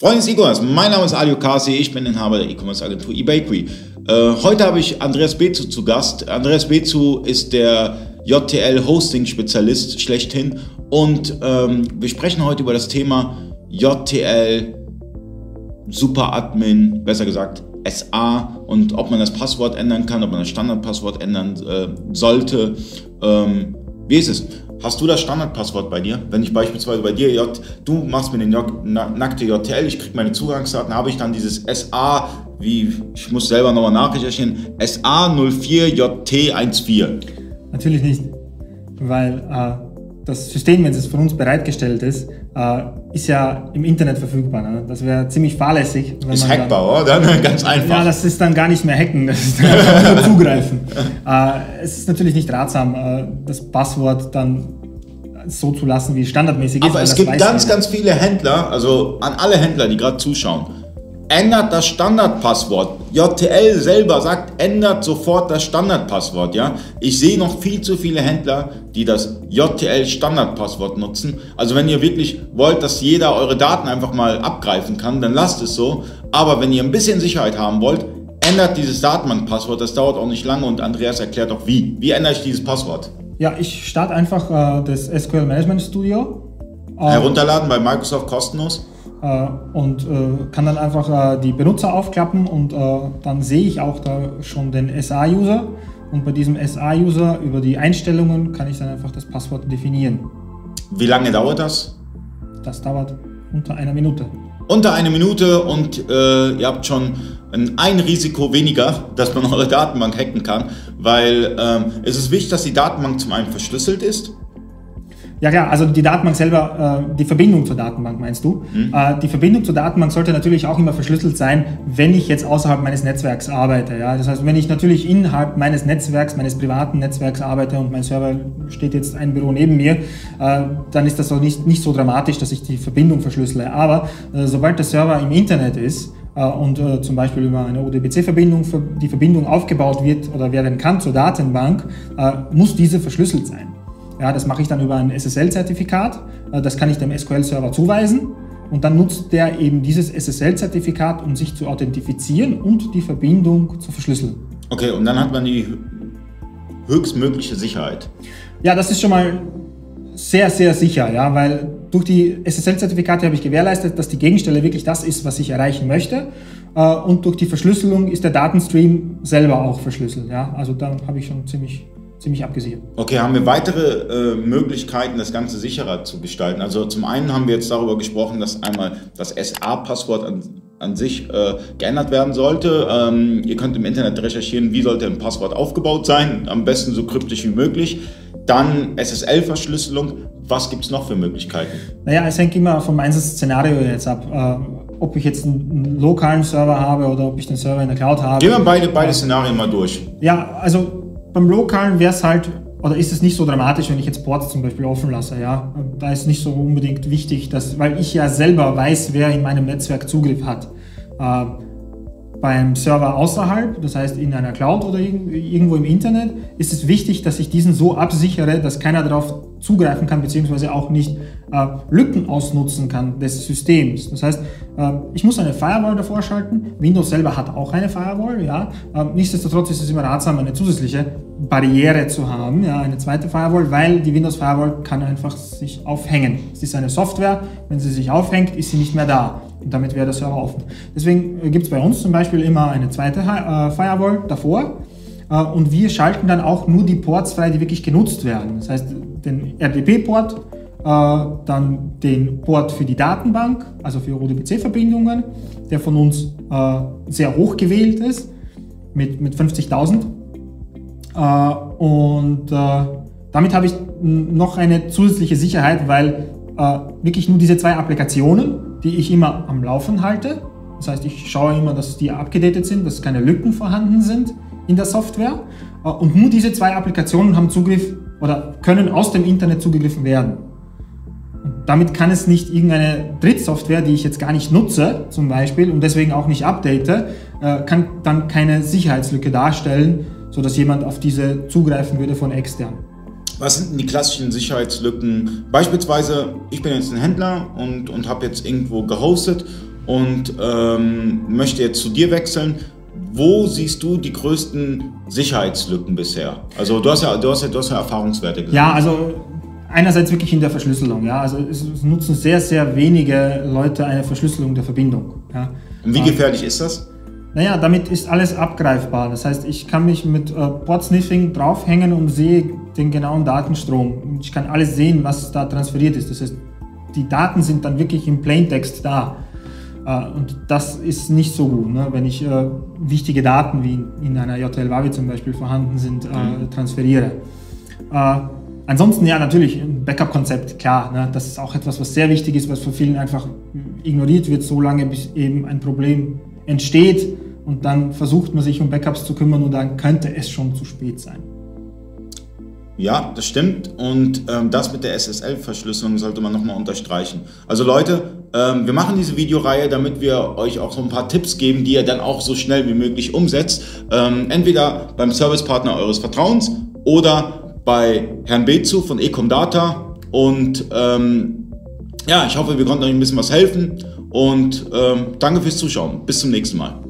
Freunde des E-Commerce, mein Name ist Ali Okasi, ich bin Inhaber der E-Commerce Agentur eBakery. Äh, heute habe ich Andreas Bezu zu Gast. Andreas Bezu ist der JTL Hosting Spezialist schlechthin und ähm, wir sprechen heute über das Thema JTL Super Admin, besser gesagt SA und ob man das Passwort ändern kann, ob man das Standardpasswort ändern äh, sollte. Ähm, wie ist es? Hast du das Standardpasswort bei dir? Wenn ich beispielsweise bei dir, J, du machst mir den J, nackte JTL, ich kriege meine Zugangsdaten, habe ich dann dieses SA, wie, ich muss selber nochmal nachrecherchieren, SA04JT14. Natürlich nicht, weil äh, das System, wenn es von uns bereitgestellt ist, ist ja im Internet verfügbar. Ne? Das wäre ziemlich fahrlässig. ist hackbar, dann, oder? Ganz einfach. Ja, das ist dann gar nicht mehr hacken, das ist dann nur zugreifen. äh, es ist natürlich nicht ratsam, äh, das Passwort dann so zu lassen, wie es standardmäßig ist. Aber es gibt ganz, ganz viele Händler, also an alle Händler, die gerade zuschauen, ändert das Standardpasswort. JTL selber sagt, ändert sofort das Standardpasswort, ja. Ich sehe noch viel zu viele Händler, die das JTL Standardpasswort nutzen. Also wenn ihr wirklich wollt, dass jeder eure Daten einfach mal abgreifen kann, dann lasst es so. Aber wenn ihr ein bisschen Sicherheit haben wollt, ändert dieses Datenbankpasswort. Das dauert auch nicht lange und Andreas erklärt auch wie. Wie ändere ich dieses Passwort? Ja, ich starte einfach äh, das SQL Management Studio. Herunterladen bei Microsoft kostenlos. Äh, und äh, kann dann einfach äh, die Benutzer aufklappen und dann sehe ich auch da schon den SA-User und bei diesem SA-User über die Einstellungen kann ich dann einfach das Passwort definieren. Wie lange dauert das? Das dauert unter einer Minute. Unter einer Minute und äh, ihr habt schon ein, ein, Risiko weniger, dass man eure Datenbank hacken kann, weil ähm, es ist wichtig, dass die Datenbank zum einen verschlüsselt ist ja, klar, also die Datenbank selber, äh, die Verbindung zur Datenbank meinst du? Mhm. Äh, die Verbindung zur Datenbank sollte natürlich auch immer verschlüsselt sein, wenn ich jetzt außerhalb meines Netzwerks arbeite. Ja? Das heißt, wenn ich natürlich innerhalb meines Netzwerks, meines privaten Netzwerks arbeite und mein Server steht jetzt ein Büro neben mir, äh, dann ist das auch nicht, nicht so dramatisch, dass ich die Verbindung verschlüssele. Aber äh, sobald der Server im Internet ist, äh, und äh, zum Beispiel über eine ODBC-Verbindung die Verbindung aufgebaut wird oder werden kann zur Datenbank, äh, muss diese verschlüsselt sein. Ja, das mache ich dann über ein SSL-Zertifikat. Äh, das kann ich dem SQL-Server zuweisen. Und dann nutzt der eben dieses SSL-Zertifikat, um sich zu authentifizieren und die Verbindung zu verschlüsseln. Okay, und dann hat man die höchstmögliche Sicherheit. Ja, das ist schon mal sehr, sehr sicher, ja, weil durch die SSL-Zertifikate habe ich gewährleistet, dass die Gegenstelle wirklich das ist, was ich erreichen möchte. Äh, und durch die Verschlüsselung ist der Datenstream selber auch verschlüsselt. Ja? Also da habe ich schon ziemlich ziemlich abgesichert. Okay, haben wir weitere äh, Möglichkeiten, das Ganze sicherer zu gestalten? Also zum einen haben wir jetzt darüber gesprochen, dass einmal das SA-Passwort an, an sich äh, geändert werden sollte. Ähm, ihr könnt im Internet recherchieren, wie sollte ein Passwort aufgebaut sein, am besten so kryptisch wie möglich. Dann SSL-Verschlüsselung. Was gibt es noch für Möglichkeiten? Naja, es hängt immer vom Einsatzszenario jetzt ab. Äh, ob ich jetzt einen lokalen Server habe oder ob ich den Server in der Cloud habe. Gehen wir beide, beide Szenarien mal durch. Ja, also beim Lokalen wäre es halt, oder ist es nicht so dramatisch, wenn ich jetzt Ports zum Beispiel offen lasse, ja. Da ist nicht so unbedingt wichtig, dass, weil ich ja selber weiß, wer in meinem Netzwerk Zugriff hat. Äh, beim Server außerhalb, das heißt in einer Cloud oder irgendwo im Internet, ist es wichtig, dass ich diesen so absichere, dass keiner darauf zugreifen kann, beziehungsweise auch nicht äh, Lücken ausnutzen kann des Systems. Das heißt, äh, ich muss eine Firewall davor schalten. Windows selber hat auch eine Firewall, ja. Äh, nichtsdestotrotz ist es immer ratsam, eine zusätzliche Barriere zu haben, ja, eine zweite Firewall, weil die Windows Firewall kann einfach sich aufhängen. Es ist eine Software, wenn sie sich aufhängt, ist sie nicht mehr da. Und damit wäre der Server offen. Deswegen äh, gibt es bei uns zum Beispiel immer eine zweite äh, Firewall davor. Äh, und wir schalten dann auch nur die Ports frei, die wirklich genutzt werden. Das heißt, den RDP-Port, dann den Port für die Datenbank, also für ODBC-Verbindungen, der von uns sehr hoch gewählt ist, mit, mit 50.000. Und damit habe ich noch eine zusätzliche Sicherheit, weil wirklich nur diese zwei Applikationen die ich immer am Laufen halte. Das heißt, ich schaue immer, dass die abgedatet sind, dass keine Lücken vorhanden sind in der Software. Äh, und nur diese zwei Applikationen haben Zugriff oder können aus dem Internet zugegriffen werden. Und damit kann es nicht irgendeine Drittsoftware, die ich jetzt gar nicht nutze, zum Beispiel, und deswegen auch nicht update, äh, kann dann keine Sicherheitslücke darstellen, sodass jemand auf diese zugreifen würde von extern. Was sind denn die klassischen Sicherheitslücken? Beispielsweise, ich bin jetzt ein Händler und, und habe jetzt irgendwo gehostet und ähm, möchte jetzt zu dir wechseln. Wo siehst du die größten Sicherheitslücken bisher? Also du hast ja, du hast ja, du hast ja Erfahrungswerte gesehen. Ja, also einerseits wirklich in der Verschlüsselung. Ja, also es, nutzen sehr, sehr wenige Leute eine Verschlüsselung der Verbindung. Ja. Und wie gefährlich ist das? Naja, damit ist alles abgreifbar. Das heißt, ich kann mich mit äh, Port-Sniffing draufhängen und sehe den genauen Datenstrom. Ich kann alles sehen, was da transferiert ist. Das heißt, die Daten sind dann wirklich im Plaintext da. Äh, und das ist nicht so gut, ne? wenn ich äh, wichtige Daten, wie in einer JTL Wavi zum Beispiel vorhanden sind, äh, mhm. transferiere. Äh, ansonsten ja, natürlich ein Backup-Konzept, klar. Ne? Das ist auch etwas, was sehr wichtig ist, was von vielen einfach ignoriert wird, so lange bis eben ein Problem entsteht und dann versucht man sich um Backups zu kümmern und dann könnte es schon zu spät sein. Ja, das stimmt. Und ähm, das mit der SSL-Verschlüsselung sollte man nochmal unterstreichen. Also Leute, ähm, wir machen diese Videoreihe, damit wir euch auch so ein paar Tipps geben, die ihr dann auch so schnell wie möglich umsetzt. Ähm, entweder beim Servicepartner eures Vertrauens oder bei Herrn Bezu von Ecomdata. Und ähm, ja, ich hoffe, wir konnten euch ein bisschen was helfen. Und ähm, danke fürs Zuschauen. Bis zum nächsten Mal.